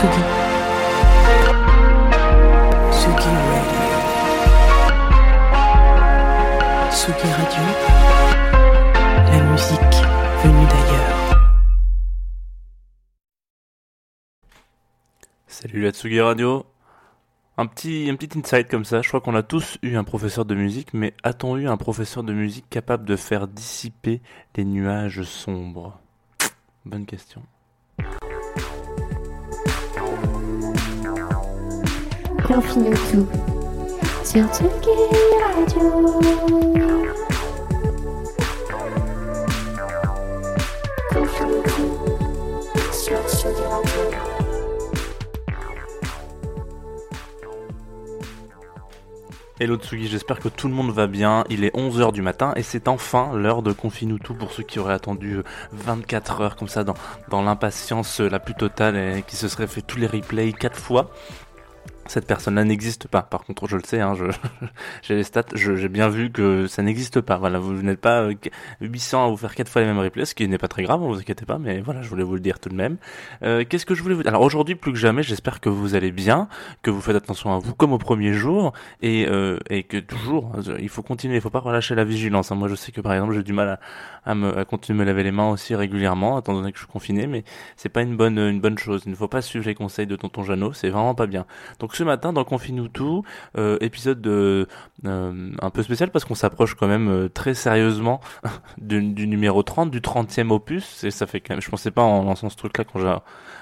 Tsugi. Radio. Tsugi Radio. La musique venue d'ailleurs. Salut la Tsugi Radio. Un petit, un petit insight comme ça, je crois qu'on a tous eu un professeur de musique, mais a-t-on eu un professeur de musique capable de faire dissiper les nuages sombres? Bonne question. Confine tout sur Radio. Hello Tsugi, j'espère que tout le monde va bien. Il est 11h du matin et c'est enfin l'heure de Confinutu pour ceux qui auraient attendu euh, 24 heures comme ça dans, dans l'impatience euh, la plus totale et qui se seraient fait tous les replays 4 fois. Cette personne-là n'existe pas. Par contre, je le sais, hein, j'ai les stats, j'ai bien vu que ça n'existe pas. Voilà, vous n'êtes pas euh, 800 à vous faire 4 fois les mêmes replays, ce qui n'est pas très grave, ne vous inquiétez pas, mais voilà, je voulais vous le dire tout de même. Euh, Qu'est-ce que je voulais vous dire Alors aujourd'hui, plus que jamais, j'espère que vous allez bien, que vous faites attention à vous comme au premier jour, et, euh, et que toujours, euh, il faut continuer, il faut pas relâcher la vigilance. hein. Moi, je sais que par exemple, j'ai du mal à, à, me, à continuer de me laver les mains aussi régulièrement, étant donné que je suis confiné, mais c'est pas une bonne, une bonne chose. Il ne faut pas suivre les conseils de tonton Jeannot, c'est vraiment pas bien. Donc ce matin, dans Confine-nous tout, euh, épisode de, euh, un peu spécial parce qu'on s'approche quand même euh, très sérieusement du, du numéro 30, du 30e opus, et ça fait quand même, je pensais pas en lançant ce truc-là quand j'ai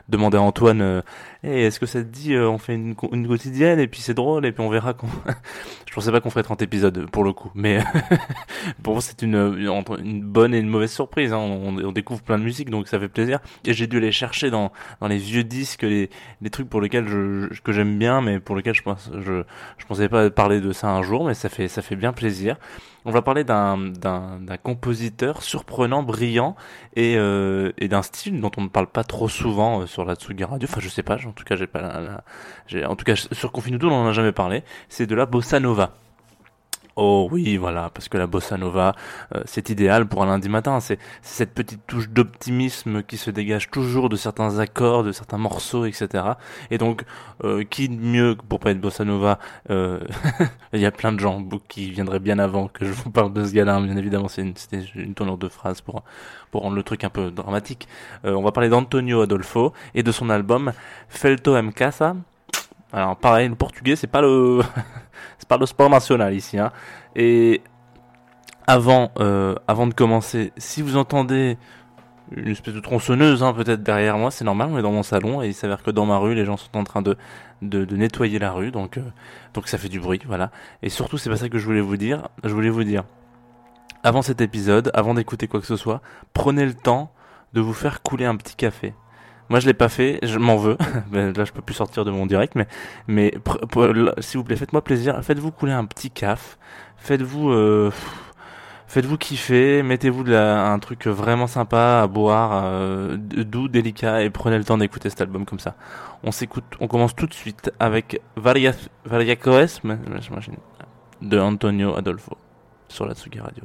demandé à Antoine, Hey, est-ce que ça te dit, euh, on fait une, une quotidienne, et puis c'est drôle, et puis on verra quand... je pensais pas qu'on ferait 30 épisodes, pour le coup, mais pour moi c'est une, une, bonne et une mauvaise surprise, hein. on, on découvre plein de musique, donc ça fait plaisir, et j'ai dû aller chercher dans, dans les vieux disques, les, les trucs pour lesquels je- que j'aime bien, mais pour lesquels je pense, je, je pensais pas parler de ça un jour, mais ça fait, ça fait bien plaisir. On va parler d'un, compositeur surprenant, brillant, et, euh, et d'un style dont on ne parle pas trop souvent euh, sur la Tsugi Radio. Enfin, je sais pas, en tout cas, j'ai pas la, la- en tout cas, sur Confinuto, on en a jamais parlé. C'est de la bossa nova. Oh oui, voilà, parce que la bossa nova, euh, c'est idéal pour un lundi matin. C'est cette petite touche d'optimisme qui se dégage toujours de certains accords, de certains morceaux, etc. Et donc, euh, qui mieux pour pas être bossa nova euh, Il y a plein de gens qui viendraient bien avant que je vous parle de ce gars-là. Bien évidemment, c'est une, c'était une tournure de phrase pour pour rendre le truc un peu dramatique. Euh, on va parler d'Antonio Adolfo et de son album Felto em Casa. Alors pareil, le portugais, c'est pas le c'est pas le sport national ici. Hein. Et avant, euh, avant de commencer, si vous entendez une espèce de tronçonneuse hein, peut-être derrière moi, c'est normal, on est dans mon salon et il s'avère que dans ma rue, les gens sont en train de, de, de nettoyer la rue, donc, euh, donc ça fait du bruit, voilà. Et surtout, c'est pas ça que je voulais vous dire, je voulais vous dire, avant cet épisode, avant d'écouter quoi que ce soit, prenez le temps de vous faire couler un petit café. Moi, je l'ai pas fait, je m'en veux. Ben, là, je peux plus sortir de mon direct, mais, mais s'il vous plaît, faites-moi plaisir. Faites-vous couler un petit caf. Faites-vous, euh, faites-vous kiffer. Mettez-vous de la- un truc vraiment sympa à boire, euh, doux, délicat, et prenez le temps d'écouter cet album comme ça. On s'écoute, on commence tout de suite avec Varia, Variacoes, j'imagine, de Antonio Adolfo sur la Tsugi Radio.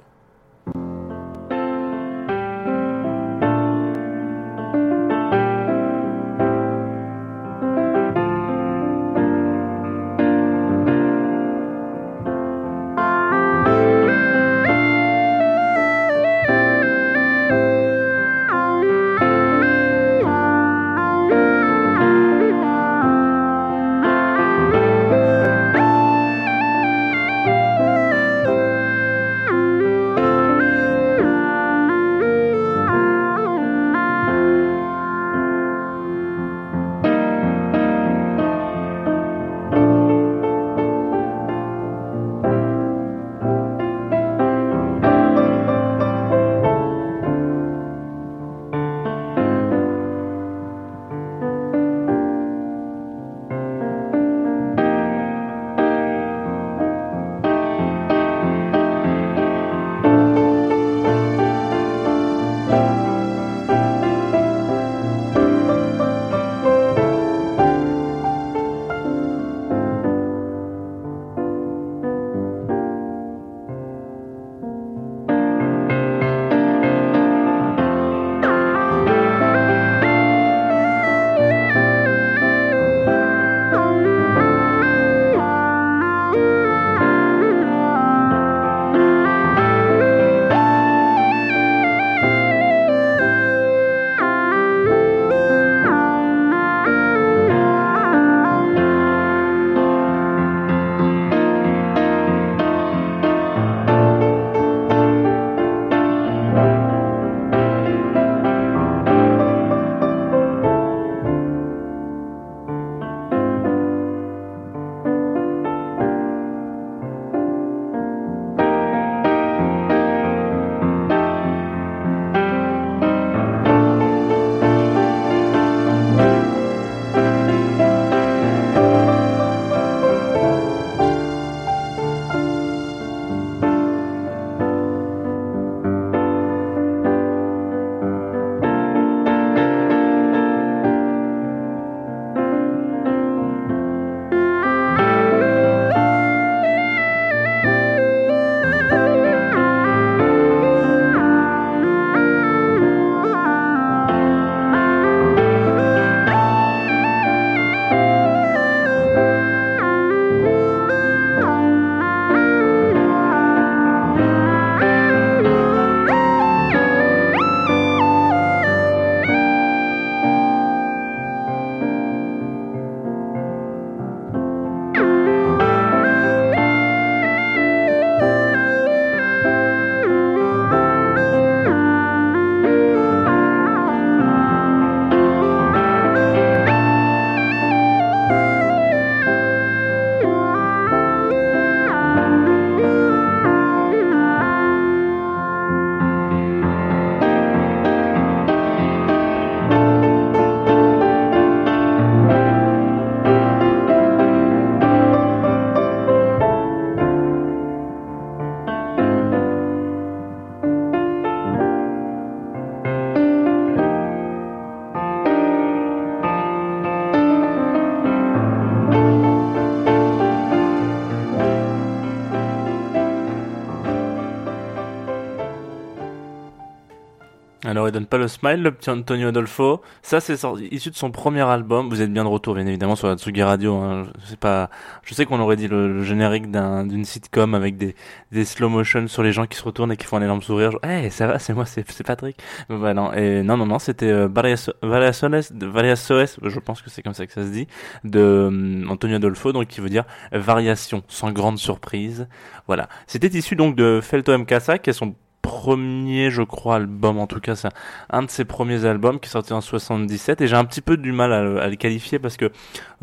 Le smile, le petit Antonio Adolfo. Ça, c'est issu de son premier album. Vous êtes bien de retour, bien évidemment, sur la Tsugi Radio. Hein. Je sais pas, je sais qu'on aurait dit le, le générique d'un- d'une sitcom avec des, des slow motion sur les gens qui se retournent et qui font un énorme sourire. Genre, hey, ça va, c'est moi, c'est Patrick. Voilà, non, et non, non, non, c'était euh, Variaso- Variaciones, de- Variaciones, je pense que c'est comme ça que ça se dit, de hum, Antonio Adolfo, donc qui veut dire variation, sans grande surprise. Voilà. C'était issu donc de Felto M. Casa, qui est son premier, je crois, album, en tout cas, c'est un de ses premiers albums qui est sorti en 77 et j'ai un petit peu du mal à, le- à le qualifier parce que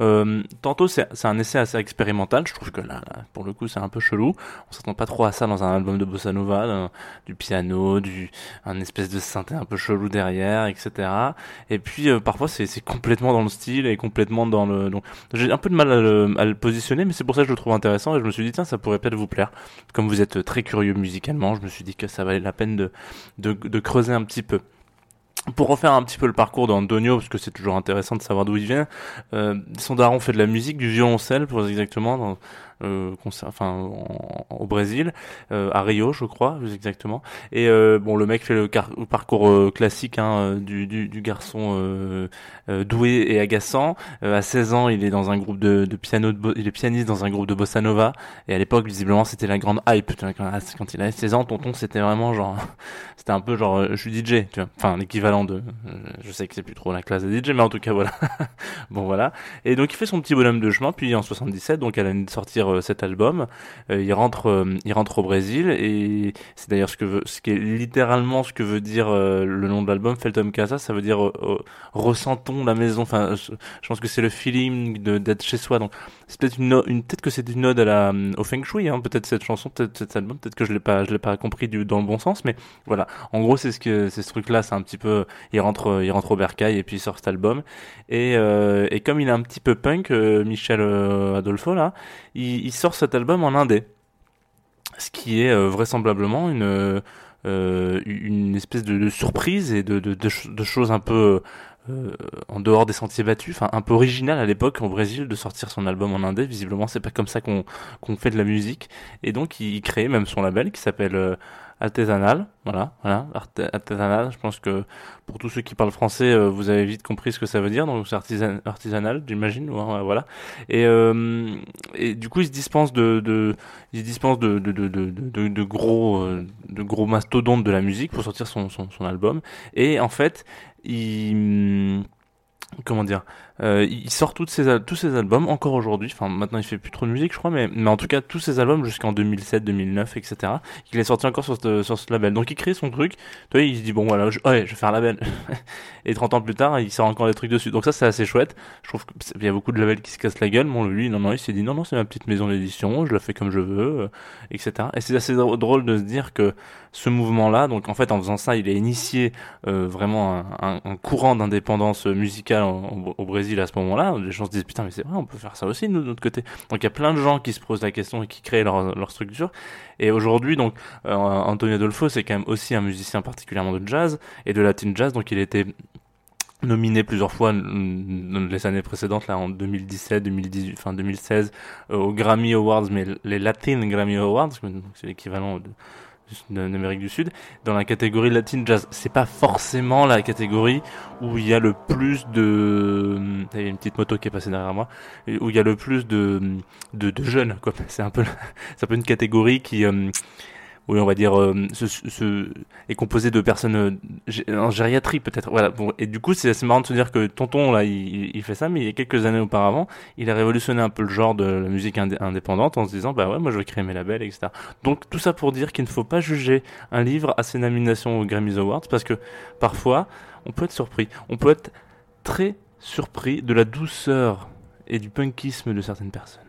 euh, tantôt c'est un essai assez expérimental, je trouve que là, pour le coup c'est un peu chelou, on s'attend pas trop à ça dans un album de bossa nova, là, du piano, du un espèce de synthé un peu chelou derrière, etc. Et puis euh, parfois c'est complètement dans le style et complètement dans le donc j'ai un peu de mal à le, à le positionner mais c'est pour ça que je le trouve intéressant. Et je me suis dit tiens ça pourrait peut-être vous plaire. Comme vous êtes très curieux musicalement je me suis dit que ça valait la peine de creuser un petit peu. Pour refaire un petit peu le parcours d'Antonio, parce que c'est toujours intéressant de savoir d'où il vient, euh, son daron fait de la musique, du violoncelle, pour exactement, enfin, en- au Brésil, euh, à Rio, je crois, exactement. Et euh, bon, le mec fait le, parcours euh, classique hein, euh, du, du, du garçon euh, euh, doué et agaçant. Euh, à 16 ans, il est dans un groupe de, de piano, de il est pianiste dans un groupe de bossa nova. Et à l'époque, visiblement, c'était la grande hype. Tu vois, Quand, quand il avait 16 ans, tonton, c'était vraiment genre, c'était un peu genre, euh, je suis DJ, tu vois. Enfin, l'équivalent de, euh, je sais que c'est plus trop la classe des DJ, mais en tout cas, voilà. bon, voilà. Et donc, il fait son petit bonhomme de chemin. Puis en 77, donc, elle a de euh, cet album. Euh, il rentre, euh, il rentre au Brésil et c'est d'ailleurs ce que ce qui est littéralement ce que veut dire le nom de l'album, Feltom Casa. Ça veut dire ressentons la maison. Enfin, je, pense que c'est le feeling d'être chez soi. Donc, c'est peut-être une, une peut-être que c'est une ode à la au feng shui. Hein, peut-être cette chanson, peut-être cet album, peut-être que je l'ai pas, je l'ai pas compris du, dans le bon sens, mais voilà. En gros, c'est ce que c'est ce truc-là. C'est un petit peu, il rentre, il rentre au bercail et puis il sort cet album. Et, et comme il est un petit peu punk, Michel Adolfo là, il, il sort cet album en indé, ce qui est euh, vraisemblablement une euh, une espèce de, surprise et de, de, de, ch- de choses un peu euh, en dehors des sentiers battus, enfin un peu original à l'époque au Brésil de sortir son album en indé. Visiblement, c'est pas comme ça qu'on qu'on fait de la musique. Et donc, il, crée même son label qui s'appelle Artisanal. Voilà, voilà, Artisanal. Je pense que pour tous ceux qui parlent français, euh, vous avez vite compris ce que ça veut dire. Donc, c'est artisan, artisanal, j'imagine. Ouais, voilà. Et, euh, et du coup, il se dispense de, de gros, de gros mastodontes de la musique pour sortir son, son, son album. Et en fait, il, comment dire, euh, il sort toutes ses, tous ses albums encore aujourd'hui. Enfin, maintenant il fait plus trop de musique, je crois, mais, mais en tout cas tous ses albums jusqu'en 2007, 2009, etc. Il est sorti encore sur ce, sur ce label. Donc il crée son truc. Tu vois, il se dit bon voilà, je, ouais, je vais faire un label. Et 30 ans plus tard, il sort encore des trucs dessus. Donc ça c'est assez chouette. Je trouve qu'il y a beaucoup de labels qui se cassent la gueule. Bon, lui, non, non, il s'est dit non, non, c'est ma petite maison d'édition, je la fais comme je veux, euh, etc. Et c'est assez drôle de se dire que ce mouvement-là, donc en fait en faisant ça, il a initié euh, vraiment un, courant d'indépendance musicale au Brésil à ce moment-là. Les gens se disent putain mais c'est vrai, on peut faire ça aussi nous, de notre côté. Donc il y a plein de gens qui se posent la question et qui créent leur, structure. Et aujourd'hui donc euh, Antonio Adolfo c'est quand même aussi un musicien particulièrement de jazz et de latin jazz. Donc il était nominé plusieurs fois les années précédentes là en 2017 2018 enfin 2016 euh, aux Grammy Awards mais les Latin Grammy Awards c'est l'équivalent de- d'Amérique du Sud dans la catégorie Latin Jazz. C'est pas forcément la catégorie où il y a le plus de il y a une petite moto qui est passée derrière moi où il y a le plus de de, jeunes quoi. C'est un peu un peu une catégorie qui euh, oui, on va dire, euh, est composé de personnes euh, en gériatrie peut-être. Voilà. Et du coup, c'est assez marrant de se dire que Tonton là, il, fait ça, mais il y a quelques années auparavant, il a révolutionné un peu le genre de la musique indé- indépendante en se disant, bah ouais, moi je vais créer mes labels, etc. Donc tout ça pour dire qu'il ne faut pas juger un livre à ses nominations aux Grammy Awards parce que parfois, on peut être surpris. On peut être très surpris de la douceur et du punkisme de certaines personnes.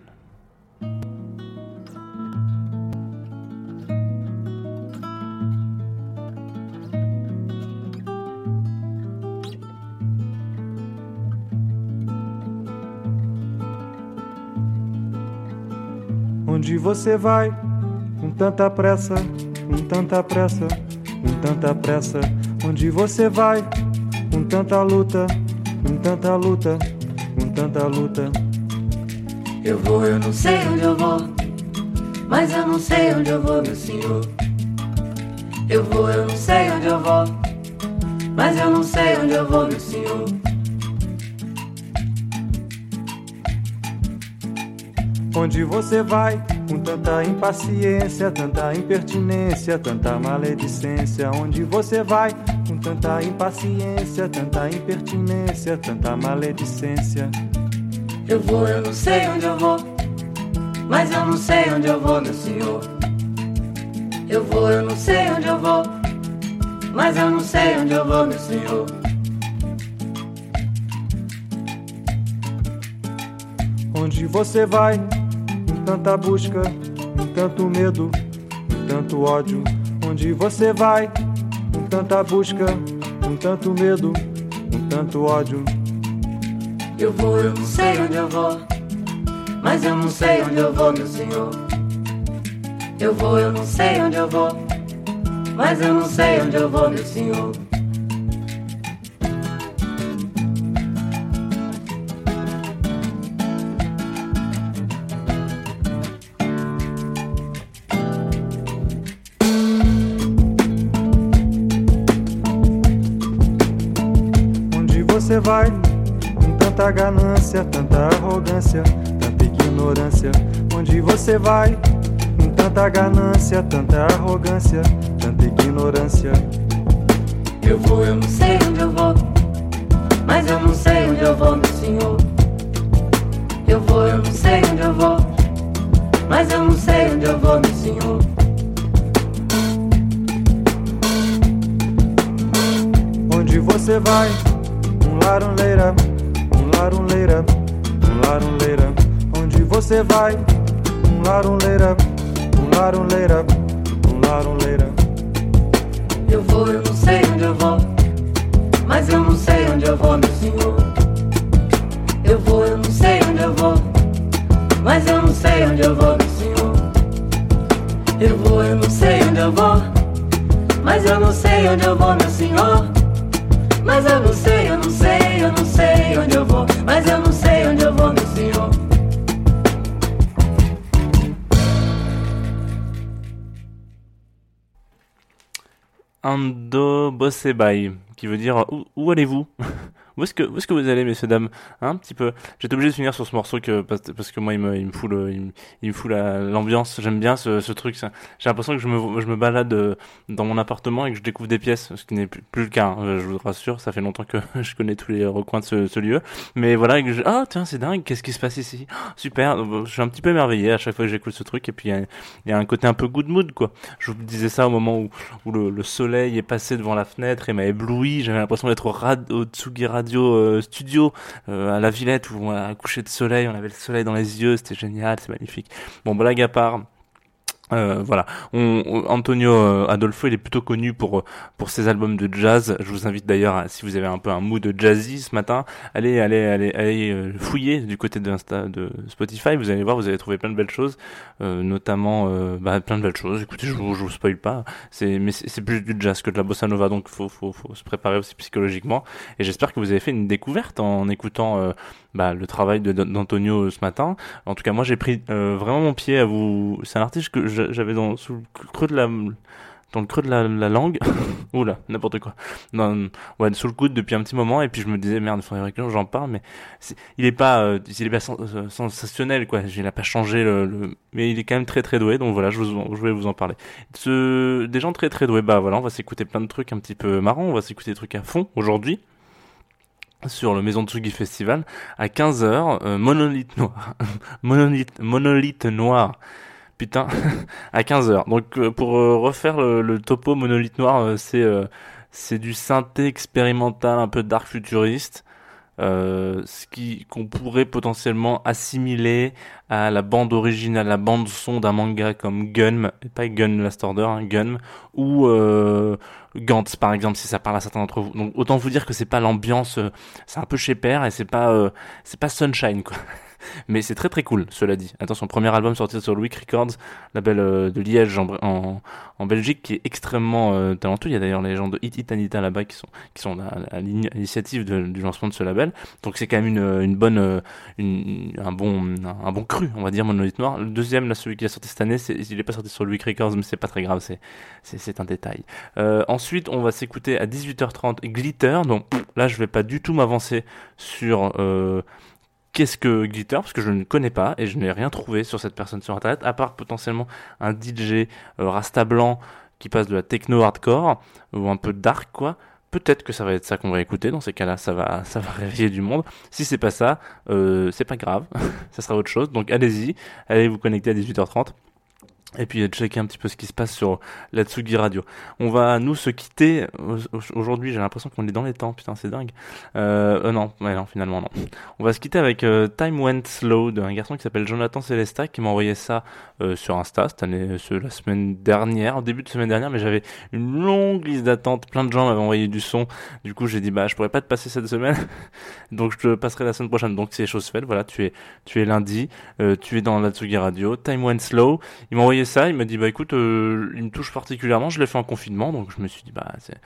Onde você vai com tanta pressa, com tanta pressa, com tanta pressa? Onde você vai com tanta luta, com tanta luta, com tanta luta? Eu vou, eu não sei onde eu vou, mas eu não sei onde eu vou, meu senhor. Eu vou, eu não sei onde eu vou, Mas eu não sei onde eu vou, meu senhor. Onde você vai? Com tanta impaciência, tanta impertinência, tanta maledicência. Onde você vai? Com tanta impaciência, tanta impertinência, tanta maledicência. Eu vou, eu não sei onde eu vou. Mas eu não sei onde eu vou, meu senhor. Eu vou, eu não sei onde eu vou. Mas eu não sei onde eu vou, meu senhor. Onde você vai? Tanta busca, tanto medo, tanto ódio. Onde você vai? Com tanta busca, com tanto medo, com tanto ódio. Eu vou, eu não sei onde eu vou. Mas eu não sei onde eu vou, meu senhor. Eu vou, eu não sei onde eu vou. Mas eu não sei onde eu vou, meu senhor. Você vai? Com tanta ganância, tanta arrogância, tanta ignorância. Onde você vai? Com tanta ganância, tanta arrogância, tanta ignorância. Eu vou, eu não sei onde eu vou. Mas eu não sei onde eu vou, meu senhor. Eu vou, eu não sei onde eu vou. Mas eu não sei onde eu vou, meu senhor. Onde você vai? Larunleira, um larunleira, um larunleira. Onde você vai? Um larunleira, um larunleira, um larunleira. Eu vou, eu não sei onde eu vou. Mas eu não sei onde eu vou, meu senhor. Eu vou, eu não sei onde eu vou. Mas eu não sei onde eu vou, meu senhor. Eu vou, eu não sei onde eu vou. Mas eu não sei onde eu vou, meu senhor. Ando qui veut dire où allez-vous? Où est-ce que, où est-ce que vous allez, messieurs, dames Hein, Un petit peu. J'étais obligé de finir sur ce morceau que, parce, que moi, il me, il me fout le, il me, il l'ambiance. J'aime bien ce, ce truc. J'ai l'impression que je me, je me balade euh, dans mon appartement et que je découvre des pièces, ce qui n'est plus, le cas. hein. Je vous rassure, ça fait longtemps que je connais tous les recoins de ce, ce lieu. Mais voilà, et que je, ah, tiens, c'est dingue, qu'est-ce qui se passe ici? Ah, Super. Donc, Je suis un petit peu émerveillé à chaque fois que j'écoute ce truc. Et puis, il y y, a un côté un peu good mood, quoi. Je vous disais ça au moment où, où le, le soleil est passé devant la fenêtre et m'a ébloui. J'avais l'impression d'être au, rad- au Tsugi Euh, Studio euh, à la Villette où on a couché de soleil, on avait le soleil dans les yeux, c'était génial, c'est magnifique. Bon, blague à part. Euh, voilà, on, on- Antonio euh, Adolfo, il est plutôt connu pour pour ses albums de jazz. Je vous invite d'ailleurs, si vous avez un peu un mood jazzy ce matin, allez allez allez allez euh, fouiller du côté de, Insta, de Spotify. Vous allez voir, vous allez trouver plein de belles choses, euh, notamment euh, bah, plein de belles choses. Écoutez, je vous je vous spoil pas. C'est mais c'est plus du jazz que de la bossa nova, donc faut faut faut se préparer aussi psychologiquement. Et j'espère que vous avez fait une découverte en écoutant euh, bah, le travail d'Antonio ce matin. En tout cas, moi, j'ai pris euh, vraiment mon pied à vous. C'est un artiste que j'a- j'avais dans sous le creux de la dans le creux de la, la langue. Oula, n'importe quoi. Dans, ouais, sous le coude depuis un petit moment. Et puis je me disais merde, il faudrait que j'en parle. Mais il est pas, euh, il est pas euh, sensationnel quoi. Il a pas changé mais il est quand même très très doué. Donc voilà, je, vous, je vais vous en parler. Des gens très très doués. Bah voilà, on va s'écouter plein de trucs un petit peu marrants. On va s'écouter des trucs à fond aujourd'hui sur le Maison Tsugi Festival à 15h, euh, monolithe noir. monolithe, monolithe noir. Putain, à 15h. Donc euh, pour euh, refaire le, topo monolithe noir, euh, c'est c'est du synthé expérimental un peu dark futuriste. Ce qui qu'on pourrait potentiellement assimiler à la bande originale, la bande son d'un manga comme Gun, pas Gun Last Order, hein, Gun, ou Gantz par exemple, si ça parle à certains d'entre vous. Donc autant vous dire que c'est pas l'ambiance, c'est un peu chez père et c'est pas c'est pas Sunshine quoi. Mais c'est très très cool, cela dit. Attention, premier album sorti sur Louis Records, label euh, de Liège en, en, Belgique, qui est extrêmement euh, talentueux. Il y a d'ailleurs les gens de Hit It Anita là-bas qui sont, qui sont à, l'initiative du lancement de ce label. Donc c'est quand même une, une bonne, euh, une, un, bon, un, bon cru, on va dire, Monolith Noir. Le deuxième, là, celui qui a sorti cette année, il n'est pas sorti sur Louis Records, mais c'est pas très grave, c'est, un détail. Ensuite, on va s'écouter à 18h30 Glitter. Donc là, je vais pas du tout m'avancer sur qu'est-ce que Glitter parce que je ne connais pas et je n'ai rien trouvé sur cette personne sur internet à part potentiellement un DJ euh, rasta blanc qui passe de la techno hardcore ou un peu dark quoi. Peut-être que ça va être ça qu'on va écouter. Dans ces cas-là, ça va, ça va réveiller du monde. Si c'est pas ça, euh, c'est pas grave. ça sera autre chose. Donc allez-y, allez vous connecter à 18h30 et puis checker un petit peu ce qui se passe sur la Tsugi Radio. On va nous se quitter aujourd'hui. J'ai l'impression qu'on est dans les temps. Putain, c'est dingue. Euh, euh non, ouais, non, finalement non. On va se quitter avec euh, Time Went Slow d'un garçon qui s'appelle Jonathan Celesta qui m'a envoyé ça euh, sur Insta cette année, la semaine dernière, début de semaine dernière. Mais j'avais une longue liste d'attente. Plein de gens m'avaient envoyé du son. Du coup, j'ai dit bah je pourrais pas te passer cette semaine, donc je te passerai la semaine prochaine. Donc c'est chose faite. Voilà, tu es tu es lundi, tu es dans la Tsugi Radio. Time Went Slow. Il m'a envoyé ça, il m'a dit bah écoute, euh, il me touche particulièrement, je l'ai fait en confinement, donc je me suis dit bah c'est...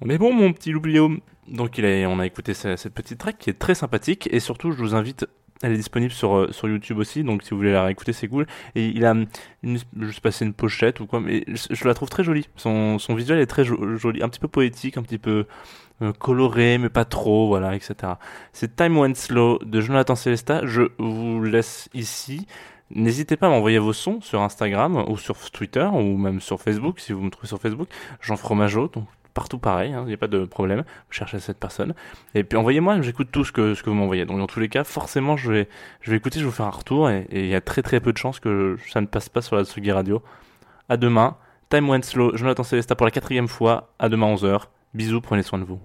on bon mon petit Loubliot. Donc il a, on a écouté cette petite track qui est très sympathique et surtout je vous invite elle est disponible sur, euh, sur YouTube aussi, donc si vous voulez la réécouter, c'est cool. Et il a, une, je une pochette ou quoi, mais je, la trouve très jolie. Son, son visuel est très joli, un petit peu poétique, un petit peu euh, coloré, mais pas trop, voilà, etc. C'est Time Went Slow de Jonathan Celesta. Je vous laisse ici. N'hésitez pas à m'envoyer vos sons sur Instagram ou sur Twitter ou même sur Facebook si vous me trouvez sur Facebook. Jean Fromageau, donc partout pareil, il hein, n'y a pas de problème. Vous cherchez cette personne. Et puis envoyez-moi, j'écoute tout ce que, ce que vous m'envoyez. Donc dans tous les cas, forcément, je vais, je vais écouter, je vais vous faire un retour. Et il y a très très peu de chances que ça ne passe pas sur la Sugi Radio. À demain. Time went slow. Jonathan Célesta pour la quatrième fois. À demain 11h. Bisous, prenez soin de vous.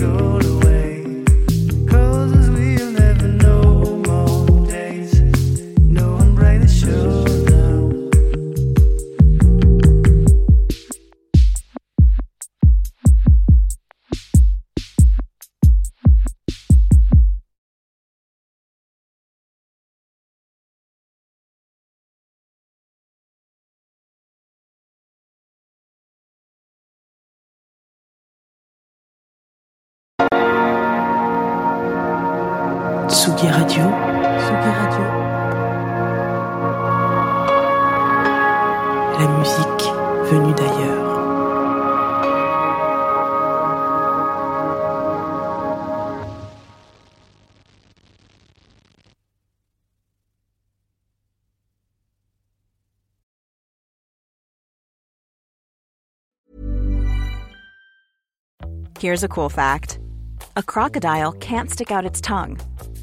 Go away. Tsugi Radio. Tsugi Radio. La musique venue d'ailleurs. Here's a cool fact a crocodile can't stick out its tongue.